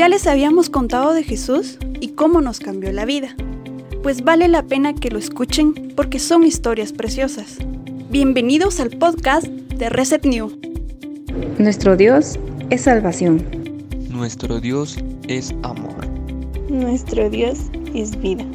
Ya les habíamos contado de Jesús y cómo nos cambió la vida. Pues vale la pena que lo escuchen porque son historias preciosas. Bienvenidos al podcast de Reset New. Nuestro Dios es salvación. Nuestro Dios es amor. Nuestro Dios es vida.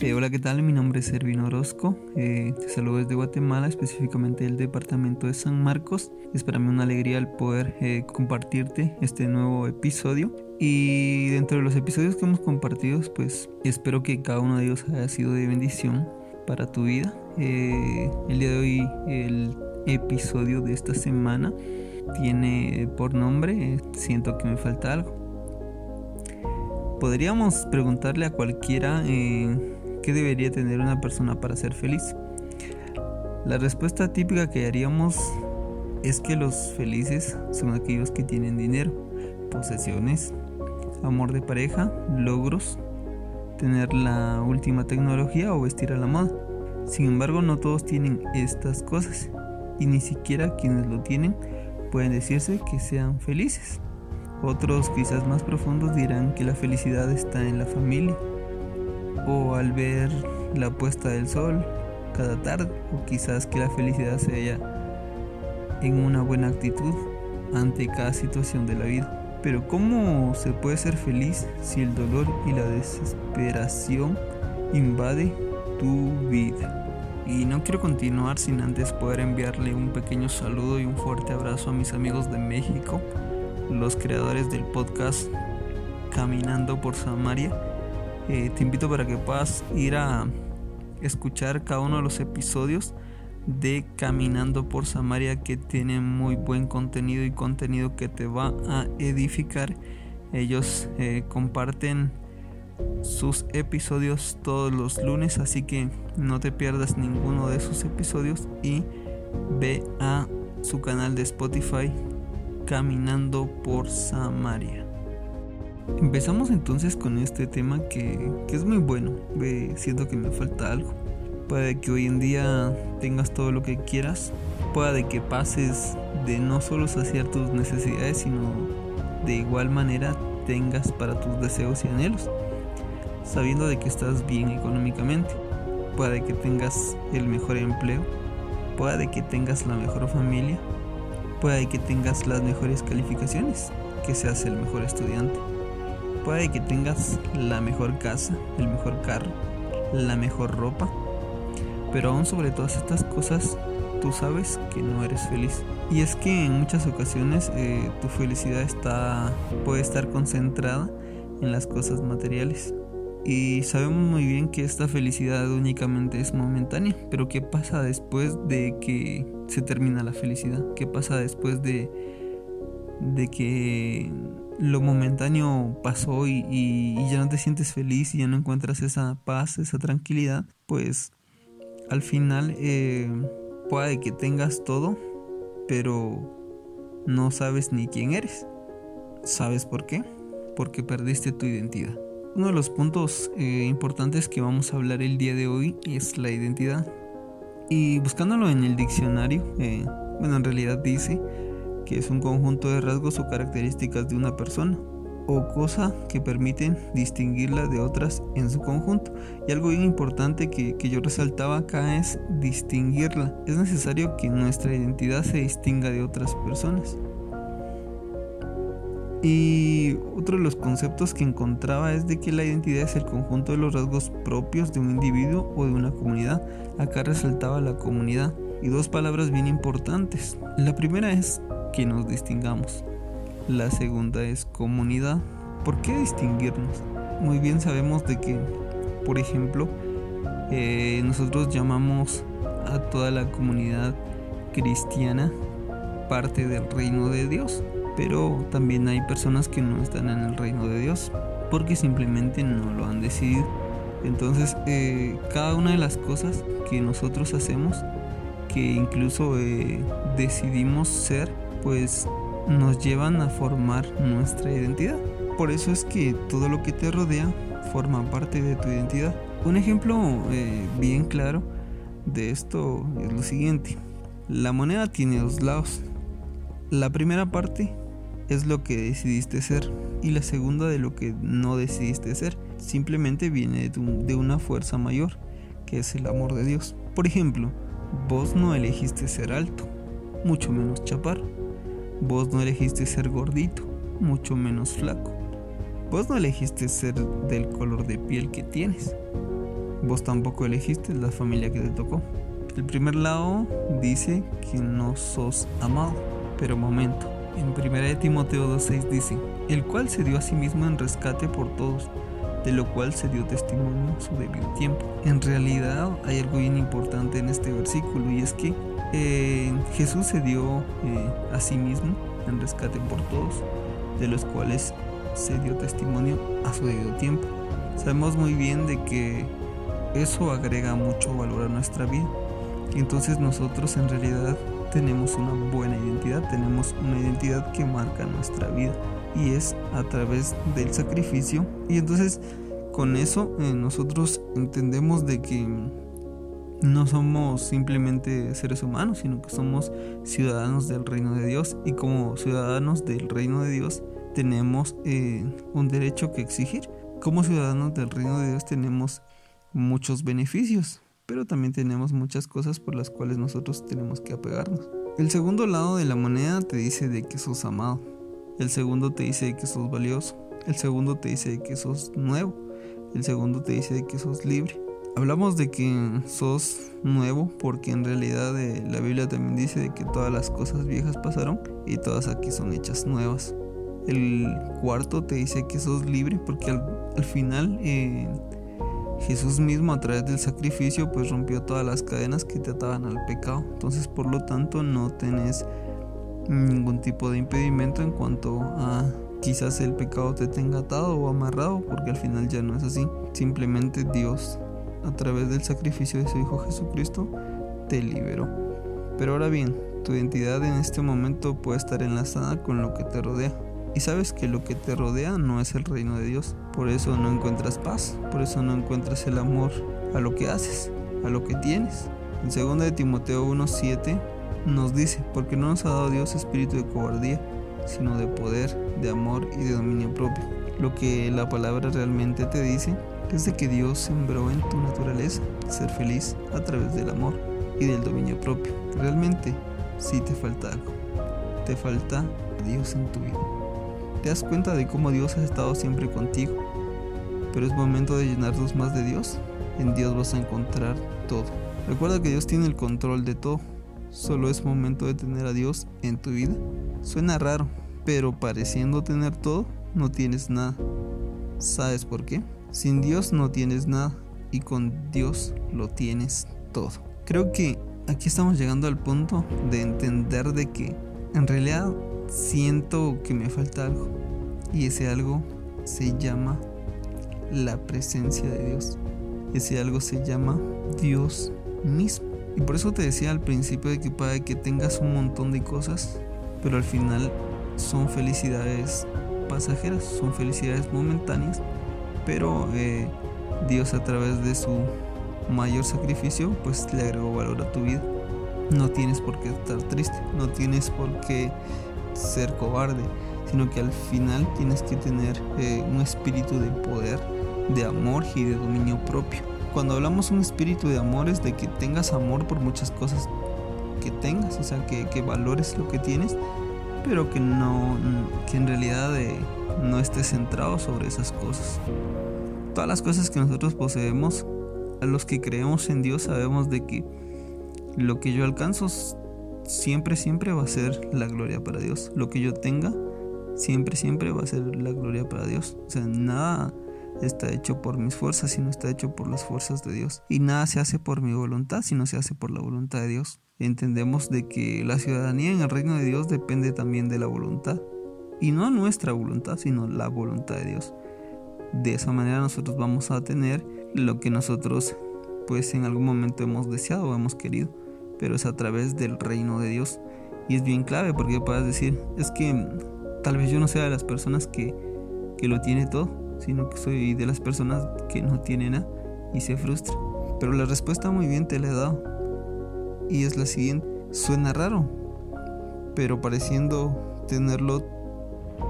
Eh, hola, ¿qué tal? Mi nombre es Servino Orozco. Eh, te saludo desde Guatemala, específicamente del departamento de San Marcos. Es para mí una alegría el poder eh, compartirte este nuevo episodio. Y dentro de los episodios que hemos compartido, pues espero que cada uno de ellos haya sido de bendición para tu vida. el día de hoy, el episodio de esta semana tiene por nombre Siento que me falta algo. Podríamos preguntarle a cualquiera ¿Qué debería tener una persona para ser feliz? La respuesta típica que haríamos es que los felices son aquellos que tienen dinero, posesiones, amor de pareja, logros, tener la última tecnología o vestir a la moda. Sin embargo, no todos tienen estas cosas y ni siquiera quienes lo tienen pueden decirse que sean felices. Otros quizás más profundos dirán que la felicidad está en la familia, o al ver la puesta del sol cada tarde o quizás que la felicidad se halla en una buena actitud ante cada situación de la vida. Pero ¿cómo se puede ser feliz si el dolor y la desesperación invade tu vida? Y no quiero continuar sin antes poder enviarle un pequeño saludo y un fuerte abrazo a mis amigos de México, los creadores del podcast Caminando por Samaria eh, te invito para que puedas ir a escuchar cada uno de los episodios de Caminando por Samaria que tiene muy buen contenido y contenido que te va a edificar. Ellos eh, comparten sus episodios todos los lunes, así que no te pierdas ninguno de sus episodios y ve a su canal de Spotify Caminando por Samaria. Empezamos entonces con este tema que, es muy bueno. siento que me falta algo. Puede que hoy en día tengas todo lo que quieras. Puede que pases de no solo saciar tus necesidades, sino de igual manera tengas para tus deseos y anhelos. Sabiendo de que estás bien económicamente. Puede que tengas el mejor empleo. Puede que tengas la mejor familia. Puede que tengas las mejores calificaciones. Que seas el mejor estudiante Puede que tengas la mejor casa, el mejor carro, la mejor ropa, pero aún sobre todas estas cosas tú sabes que no eres feliz. Y es que en muchas ocasiones eh, tu felicidad está, puede estar concentrada en las cosas materiales. Y sabemos muy bien que esta felicidad únicamente es momentánea, pero ¿qué pasa después de que se termina la felicidad? ¿Qué pasa después de, de que lo momentáneo pasó y, ya no te sientes feliz y ya no encuentras esa paz, esa tranquilidad, pues al final eh, puede que tengas todo, pero no sabes ni quién eres. ¿Sabes por qué? Porque perdiste tu identidad. Uno de los puntos eh, importantes que vamos a hablar el día de hoy es la identidad. Y buscándolo en el diccionario, eh, bueno, en realidad dice que es un conjunto de rasgos o características de una persona o cosa que permiten distinguirla de otras en su conjunto. Y algo bien importante que, yo resaltaba acá es distinguirla. Es necesario que nuestra identidad se distinga de otras personas. Y otro de los conceptos que encontraba es de que la identidad es el conjunto de los rasgos propios de un individuo o de una comunidad. Acá resaltaba la comunidad. Y dos palabras bien importantes. La primera es que nos distingamos. La segunda es comunidad. ¿Por qué distinguirnos? Muy bien sabemos de que, por ejemplo, eh, nosotros llamamos a toda la comunidad cristiana parte del reino de Dios, pero también hay personas que no están en el reino de Dios porque simplemente no lo han decidido. Entonces, eh, cada una de las cosas que nosotros hacemos, que incluso eh, decidimos ser, pues nos llevan a formar nuestra identidad. Por eso es que todo lo que te rodea forma parte de tu identidad. Un ejemplo eh, bien claro de esto es lo siguiente. La moneda tiene dos lados. La primera parte es lo que decidiste ser y la segunda de lo que no decidiste ser. Simplemente viene de una fuerza mayor, que es el amor de Dios. Por ejemplo, vos no elegiste ser alto, mucho menos chapar. Vos no elegiste ser gordito, mucho menos flaco. Vos no elegiste ser del color de piel que tienes. Vos tampoco elegiste la familia que te tocó. El primer lado dice que no sos amado. Pero momento, en 1 Timoteo 2.6 dice, el cual se dio a sí mismo en rescate por todos, de lo cual se dio testimonio en su debido tiempo. En realidad hay algo bien importante en este versículo y es que eh, Jesús se dio eh, a sí mismo en rescate por todos, de los cuales se dio testimonio a su debido tiempo. Sabemos muy bien de que eso agrega mucho valor a nuestra vida. Entonces nosotros en realidad tenemos una buena identidad, tenemos una identidad que marca nuestra vida y es a través del sacrificio. Y entonces con eso eh, nosotros entendemos de que no somos simplemente seres humanos, sino que somos ciudadanos del reino de Dios y como ciudadanos del reino de Dios tenemos eh, un derecho que exigir. Como ciudadanos del reino de Dios tenemos muchos beneficios, pero también tenemos muchas cosas por las cuales nosotros tenemos que apegarnos. El segundo lado de la moneda te dice de que sos amado. El segundo te dice de que sos valioso. El segundo te dice de que sos nuevo. El segundo te dice de que sos libre. Hablamos de que sos nuevo porque en realidad eh, la Biblia también dice de que todas las cosas viejas pasaron y todas aquí son hechas nuevas. El cuarto te dice que sos libre porque al, final eh, Jesús mismo a través del sacrificio pues rompió todas las cadenas que te ataban al pecado. Entonces por lo tanto no tenés ningún tipo de impedimento en cuanto a quizás el pecado te tenga atado o amarrado porque al final ya no es así. Simplemente Dios a través del sacrificio de su Hijo Jesucristo te liberó. Pero ahora bien, tu identidad en este momento puede estar enlazada con lo que te rodea. Y sabes que lo que te rodea no es el reino de Dios. Por eso no encuentras paz, por eso no encuentras el amor a lo que haces, a lo que tienes. En 2 de Timoteo 1:7 nos dice, porque no nos ha dado Dios espíritu de cobardía, sino de poder, de amor y de dominio propio. Lo que la palabra realmente te dice es de que Dios sembró en tu naturaleza ser feliz a través del amor y del dominio propio. Realmente sí te falta algo. Te falta Dios en tu vida. Te das cuenta de cómo Dios ha estado siempre contigo. Pero es momento de llenarnos más de Dios. En Dios vas a encontrar todo. Recuerda que Dios tiene el control de todo. Solo es momento de tener a Dios en tu vida. Suena raro, pero pareciendo tener todo, no tienes nada. ¿Sabes por qué? Sin Dios no tienes nada y con Dios lo tienes todo. Creo que aquí estamos llegando al punto de entender de que en realidad siento que me falta algo y ese algo se llama la presencia de Dios. Ese algo se llama Dios mismo. Y por eso te decía al principio de que para que tengas un montón de cosas, pero al final son felicidades pasajeras, son felicidades momentáneas, pero eh, Dios a través de su mayor sacrificio pues le agregó valor a tu vida. No tienes por qué estar triste, no tienes por qué ser cobarde, sino que al final tienes que tener eh, un espíritu de poder, de amor y de dominio propio. Cuando hablamos un espíritu de amor es de que tengas amor por muchas cosas que tengas, o sea, que, valores lo que tienes, pero que no, que en realidad eh, no estés centrado sobre esas cosas. Todas las cosas que nosotros poseemos, a los que creemos en Dios sabemos de que lo que yo alcanzo siempre, siempre va a ser la gloria para Dios. Lo que yo tenga, siempre, siempre va a ser la gloria para Dios. O sea, nada está hecho por mis fuerzas, sino está hecho por las fuerzas de Dios. Y nada se hace por mi voluntad, sino se hace por la voluntad de Dios. Entendemos de que la ciudadanía en el reino de Dios depende también de la voluntad. Y no nuestra voluntad, sino la voluntad de Dios. De esa manera nosotros vamos a tener lo que nosotros pues en algún momento hemos deseado o hemos querido pero es a través del reino de Dios. Y es bien clave porque puedas decir, es que tal vez yo no sea de las personas que, que lo tiene todo, sino que soy de las personas que no tiene nada y se frustra. Pero la respuesta muy bien te la he dado. Y es la siguiente. Suena raro, pero pareciendo tenerlo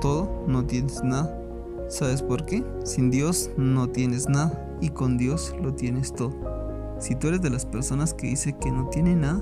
todo no tienes nada. ¿Sabes por qué? Sin Dios no tienes nada y con Dios lo tienes todo. Si tú eres de las personas que dice que no tiene nada,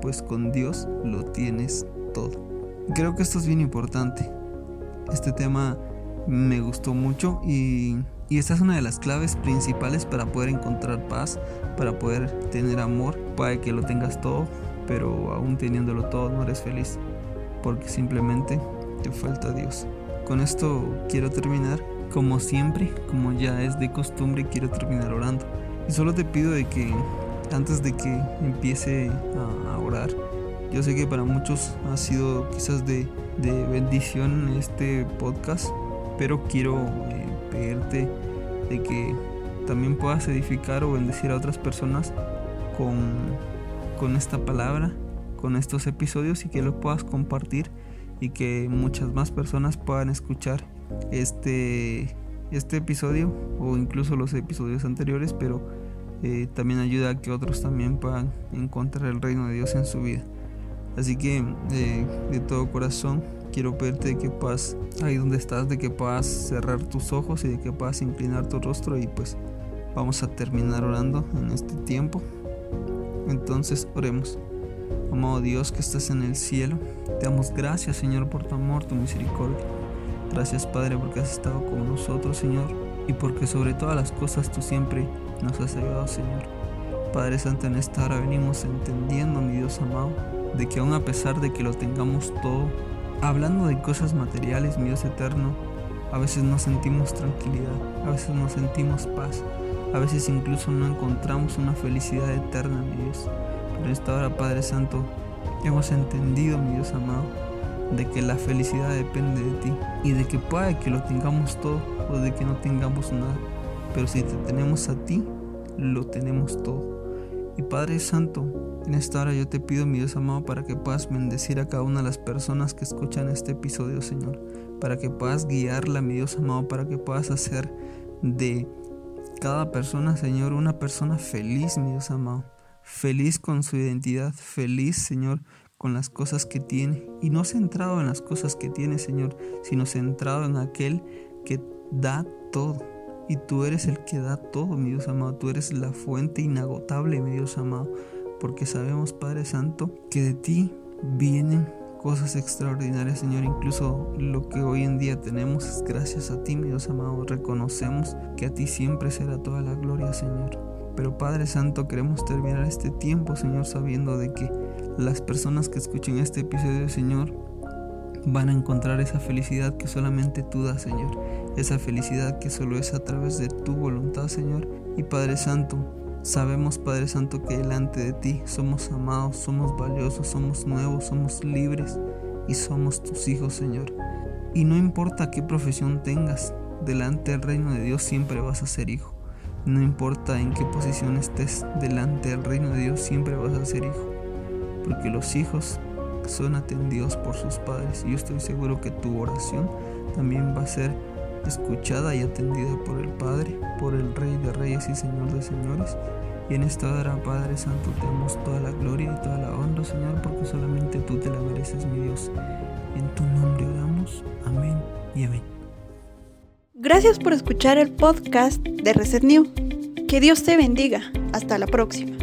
pues con Dios lo tienes todo. Creo que esto es bien importante. Este tema me gustó mucho y, y, esta es una de las claves principales para poder encontrar paz, para poder tener amor, para que lo tengas todo, pero aún teniéndolo todo no eres feliz, porque simplemente te falta Dios. Con esto quiero terminar, como siempre, como ya es de costumbre, quiero terminar orando. Y solo te pido de que antes de que empiece a, orar, yo sé que para muchos ha sido quizás de, de bendición este podcast, pero quiero eh, pedirte de que también puedas edificar o bendecir a otras personas con, con esta palabra, con estos episodios y que lo puedas compartir y que muchas más personas puedan escuchar este, este episodio o incluso los episodios anteriores, pero eh, también ayuda a que otros también puedan encontrar el reino de Dios en su vida. Así que eh, de todo corazón quiero pedirte que puedas, ahí donde estás, de que puedas cerrar tus ojos y de que puedas inclinar tu rostro y pues vamos a terminar orando en este tiempo. Entonces oremos. Amado Dios que estás en el cielo, te damos gracias Señor por tu amor, tu misericordia. Gracias Padre porque has estado con nosotros Señor y porque sobre todas las cosas tú siempre nos has ayudado, Señor. Padre Santo, en esta hora venimos entendiendo, mi Dios amado, de que aun a pesar de que lo tengamos todo, hablando de cosas materiales, mi Dios eterno, a veces no sentimos tranquilidad, a veces no sentimos paz, a veces incluso no encontramos una felicidad eterna, mi Dios. En esta hora, Padre Santo, hemos entendido, mi Dios amado, de que la felicidad depende de ti y de que puede que lo tengamos todo o de que no tengamos nada pero si te tenemos a ti, lo tenemos todo. Y Padre Santo, en esta hora yo te pido, mi Dios amado, para que puedas bendecir a cada una de las personas que escuchan este episodio, Señor. Para que puedas guiarla, mi Dios amado, para que puedas hacer de cada persona, Señor, una persona feliz, mi Dios amado. Feliz con su identidad, feliz, Señor, con las cosas que tiene. Y no centrado en las cosas que tiene, Señor, sino centrado en aquel que da todo y tú eres el que da todo, mi Dios amado. Tú eres la fuente inagotable, mi Dios amado. Porque sabemos, Padre Santo, que de ti vienen cosas extraordinarias, Señor. Incluso lo que hoy en día tenemos es gracias a ti, mi Dios amado. Reconocemos que a ti siempre será toda la gloria, Señor. Pero Padre Santo, queremos terminar este tiempo, Señor, sabiendo de que las personas que escuchen este episodio, Señor, van a encontrar esa felicidad que solamente tú das, Señor. Esa felicidad que solo es a través de tu voluntad, Señor. Y Padre Santo, sabemos, Padre Santo, que delante de ti somos amados, somos valiosos, somos nuevos, somos libres y somos tus hijos, Señor. Y no importa qué profesión tengas, delante del reino de Dios siempre vas a ser hijo. No importa en qué posición estés, delante del reino de Dios siempre vas a ser hijo. Porque los hijos son atendidos por sus padres. Y yo estoy seguro que tu oración también va a ser escuchada y atendida por el Padre, por el Rey de Reyes y Señor de Señores. Y en esta hora, Padre Santo, te damos toda la gloria y toda la honra, Señor, porque solamente tú te la mereces, mi Dios. En tu nombre oramos. Amén y amén. Gracias por escuchar el podcast de Reset New. Que Dios te bendiga. Hasta la próxima.